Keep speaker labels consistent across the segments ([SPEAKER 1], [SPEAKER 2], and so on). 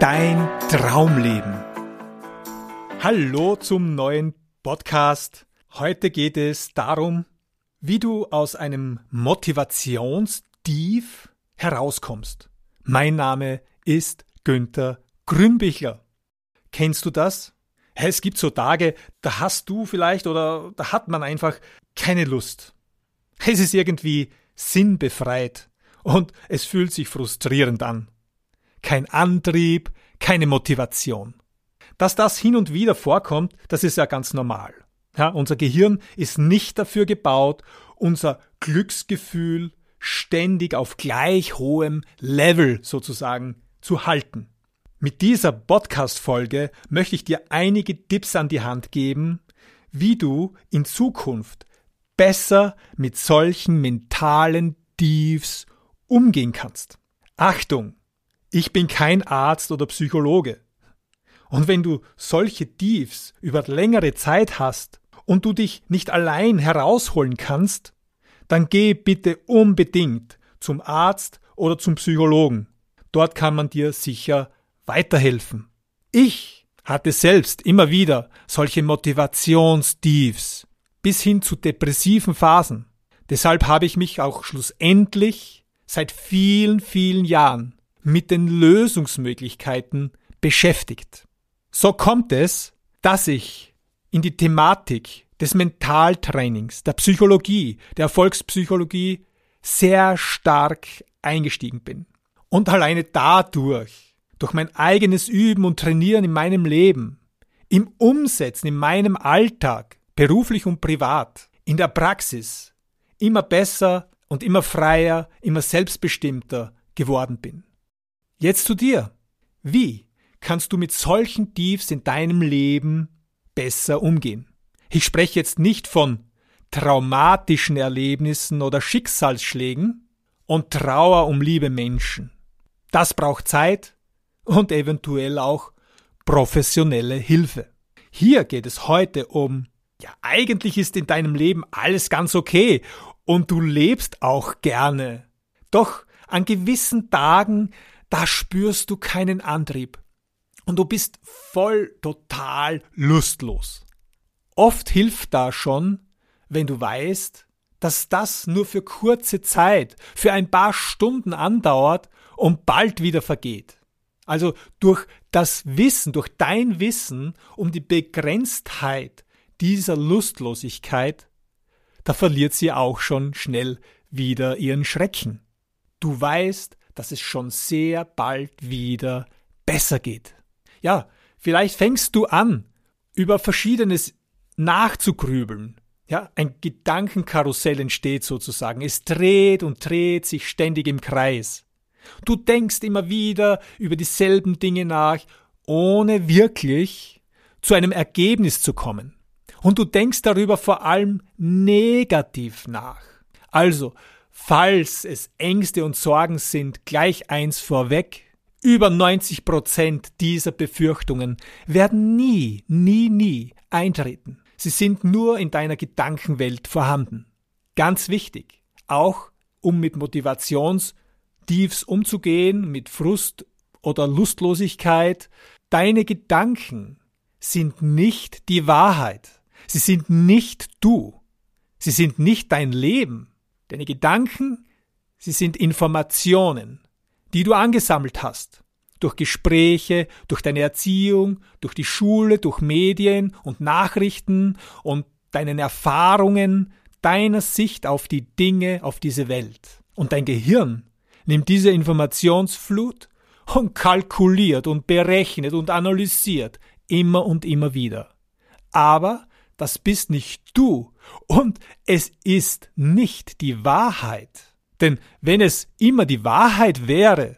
[SPEAKER 1] dein Traumleben. Hallo zum neuen Podcast. Heute geht es darum, wie du aus einem Motivationstief herauskommst. Mein Name ist Günther Grünbichler. Kennst du das? Es gibt so Tage, da hast du vielleicht oder da hat man einfach keine Lust. Es ist irgendwie sinnbefreit und es fühlt sich frustrierend an. Kein Antrieb, keine Motivation. Dass das hin und wieder vorkommt, das ist ja ganz normal. Ja, unser Gehirn ist nicht dafür gebaut, unser Glücksgefühl ständig auf gleich hohem Level sozusagen zu halten. Mit dieser Podcast-Folge möchte ich dir einige Tipps an die Hand geben, wie du in Zukunft besser mit solchen mentalen Tiefs umgehen kannst. Achtung! Ich bin kein Arzt oder Psychologe. Und wenn du solche Tiefs über längere Zeit hast und du dich nicht allein herausholen kannst, dann geh bitte unbedingt zum Arzt oder zum Psychologen. Dort kann man dir sicher weiterhelfen. Ich hatte selbst immer wieder solche Motivationstiefs bis hin zu depressiven Phasen. Deshalb habe ich mich auch schlussendlich seit vielen, vielen Jahren mit den Lösungsmöglichkeiten beschäftigt. So kommt es, dass ich in die Thematik des Mentaltrainings, der Psychologie, der Erfolgspsychologie sehr stark eingestiegen bin. Und alleine dadurch, durch mein eigenes Üben und Trainieren in meinem Leben, im Umsetzen, in meinem Alltag, beruflich und privat, in der Praxis, immer besser und immer freier, immer selbstbestimmter geworden bin. Jetzt zu dir. Wie kannst du mit solchen Tiefs in deinem Leben besser umgehen? Ich spreche jetzt nicht von traumatischen Erlebnissen oder Schicksalsschlägen und Trauer um liebe Menschen. Das braucht Zeit und eventuell auch professionelle Hilfe. Hier geht es heute um, ja, eigentlich ist in deinem Leben alles ganz okay und du lebst auch gerne. Doch an gewissen Tagen da spürst du keinen Antrieb. Und du bist voll total lustlos. Oft hilft da schon, wenn du weißt, dass das nur für kurze Zeit, für ein paar Stunden andauert und bald wieder vergeht. Also durch das Wissen, durch dein Wissen um die Begrenztheit dieser Lustlosigkeit, da verliert sie auch schon schnell wieder ihren Schrecken. Du weißt, dass es schon sehr bald wieder besser geht. Ja, vielleicht fängst du an, über Verschiedenes nachzugrübeln. Ja, ein Gedankenkarussell entsteht sozusagen. Es dreht und dreht sich ständig im Kreis. Du denkst immer wieder über dieselben Dinge nach, ohne wirklich zu einem Ergebnis zu kommen. Und du denkst darüber vor allem negativ nach. Also, Falls es Ängste und Sorgen sind, gleich eins vorweg. Über 90 Prozent dieser Befürchtungen werden nie, nie, nie eintreten. Sie sind nur in deiner Gedankenwelt vorhanden. Ganz wichtig. Auch um mit Motivationstiefs umzugehen, mit Frust oder Lustlosigkeit. Deine Gedanken sind nicht die Wahrheit. Sie sind nicht du. Sie sind nicht dein Leben. Deine Gedanken, sie sind Informationen, die du angesammelt hast. Durch Gespräche, durch deine Erziehung, durch die Schule, durch Medien und Nachrichten und deinen Erfahrungen, deiner Sicht auf die Dinge, auf diese Welt. Und dein Gehirn nimmt diese Informationsflut und kalkuliert und berechnet und analysiert immer und immer wieder. Aber das bist nicht du und es ist nicht die Wahrheit. Denn wenn es immer die Wahrheit wäre,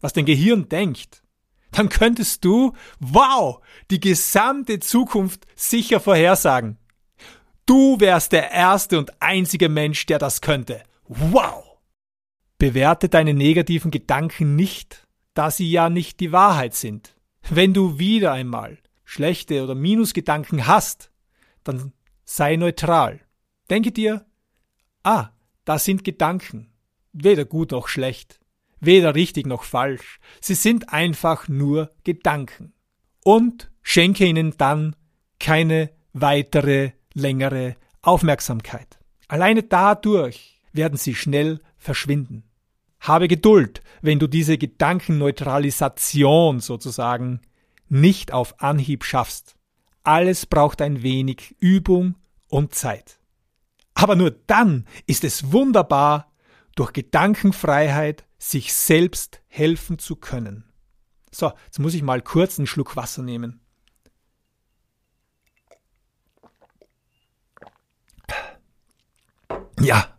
[SPEAKER 1] was dein Gehirn denkt, dann könntest du, wow, die gesamte Zukunft sicher vorhersagen. Du wärst der erste und einzige Mensch, der das könnte. Wow! Bewerte deine negativen Gedanken nicht, da sie ja nicht die Wahrheit sind. Wenn du wieder einmal schlechte oder Minusgedanken hast, dann sei neutral. Denke dir, ah, das sind Gedanken, weder gut noch schlecht. weder richtig noch falsch. Sie sind einfach nur Gedanken. Und schenke ihnen dann keine weitere längere Aufmerksamkeit. Alleine dadurch werden sie schnell verschwinden. Habe Geduld, wenn du diese Gedankenneutralisation sozusagen nicht auf Anhieb schaffst. Alles braucht ein wenig Übung und Zeit. Aber nur dann ist es wunderbar, durch Gedankenfreiheit sich selbst helfen zu können. So, jetzt muss ich mal kurz einen Schluck Wasser nehmen. Ja,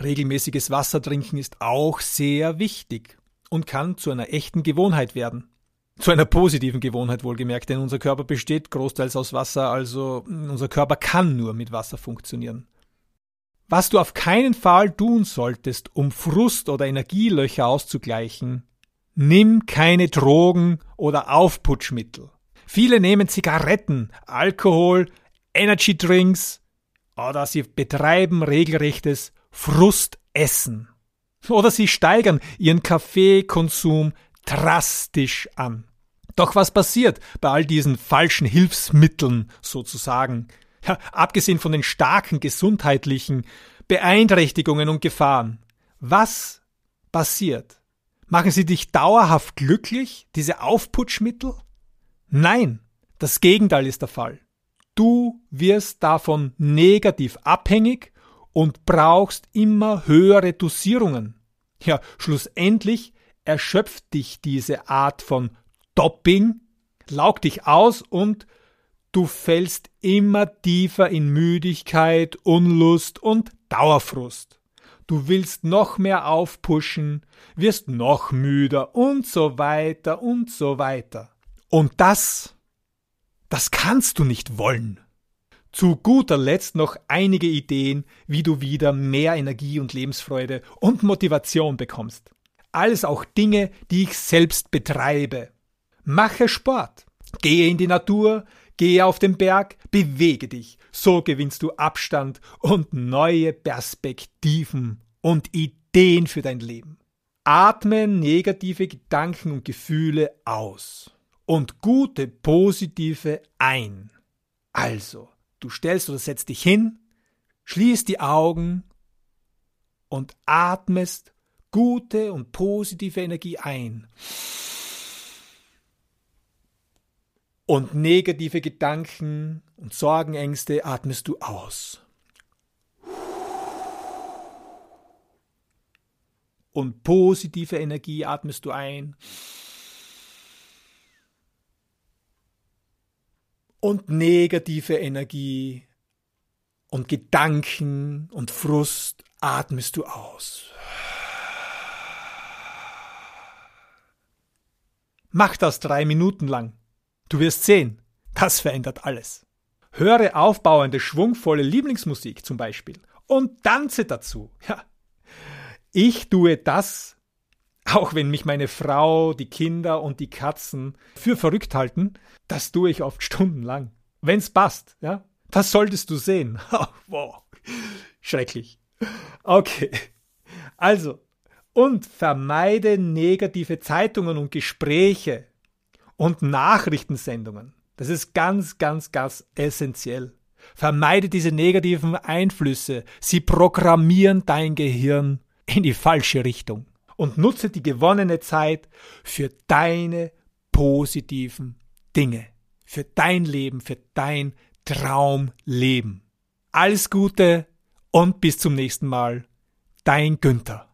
[SPEAKER 1] regelmäßiges Wasser trinken ist auch sehr wichtig und kann zu einer echten Gewohnheit werden. Zu einer positiven Gewohnheit wohlgemerkt, denn unser Körper besteht großteils aus Wasser, also unser Körper kann nur mit Wasser funktionieren. Was du auf keinen Fall tun solltest, um Frust oder Energielöcher auszugleichen, nimm keine Drogen oder Aufputschmittel. Viele nehmen Zigaretten, Alkohol, Energydrinks oder sie betreiben regelrechtes Frustessen. Oder sie steigern ihren Kaffeekonsum drastisch an. Doch was passiert bei all diesen falschen Hilfsmitteln sozusagen? Ja, abgesehen von den starken gesundheitlichen Beeinträchtigungen und Gefahren. Was passiert? Machen sie dich dauerhaft glücklich, diese Aufputschmittel? Nein, das Gegenteil ist der Fall. Du wirst davon negativ abhängig und brauchst immer höhere Dosierungen. Ja, schlussendlich erschöpft dich diese Art von Doping, laugt dich aus und du fällst immer tiefer in Müdigkeit, Unlust und Dauerfrust. Du willst noch mehr aufpushen, wirst noch müder und so weiter und so weiter. Und das, das kannst du nicht wollen. Zu guter Letzt noch einige Ideen, wie du wieder mehr Energie und Lebensfreude und Motivation bekommst. Alles auch Dinge, die ich selbst betreibe. Mache Sport. Gehe in die Natur, gehe auf den Berg, bewege dich. So gewinnst du Abstand und neue Perspektiven und Ideen für dein Leben. Atme negative Gedanken und Gefühle aus und gute positive ein. Also, Du stellst oder setzt dich hin, schließt die Augen und atmest gute und positive Energie ein. Und negative Gedanken und Sorgenängste atmest du aus. Und positive Energie atmest du ein. und negative Energie und Gedanken und Frust atmest du aus. Mach das drei Minuten lang. Du wirst sehen, das verändert alles. Höre aufbauende, schwungvolle Lieblingsmusik zum Beispiel und tanze dazu. Ja. Ich tue das, auch wenn mich meine Frau, die Kinder und die Katzen für verrückt halten, das tue ich oft stundenlang. Wenn's passt, ja. Das solltest du sehen. wow. Schrecklich. Okay. Also, und vermeide negative Zeitungen und Gespräche und Nachrichtensendungen. Das ist ganz, ganz, ganz essentiell. Vermeide diese negativen Einflüsse. Sie programmieren dein Gehirn in die falsche Richtung und nutze die gewonnene Zeit für deine positiven Dinge, für dein Leben, für dein Traumleben. Alles Gute und bis zum nächsten Mal. Dein Günther.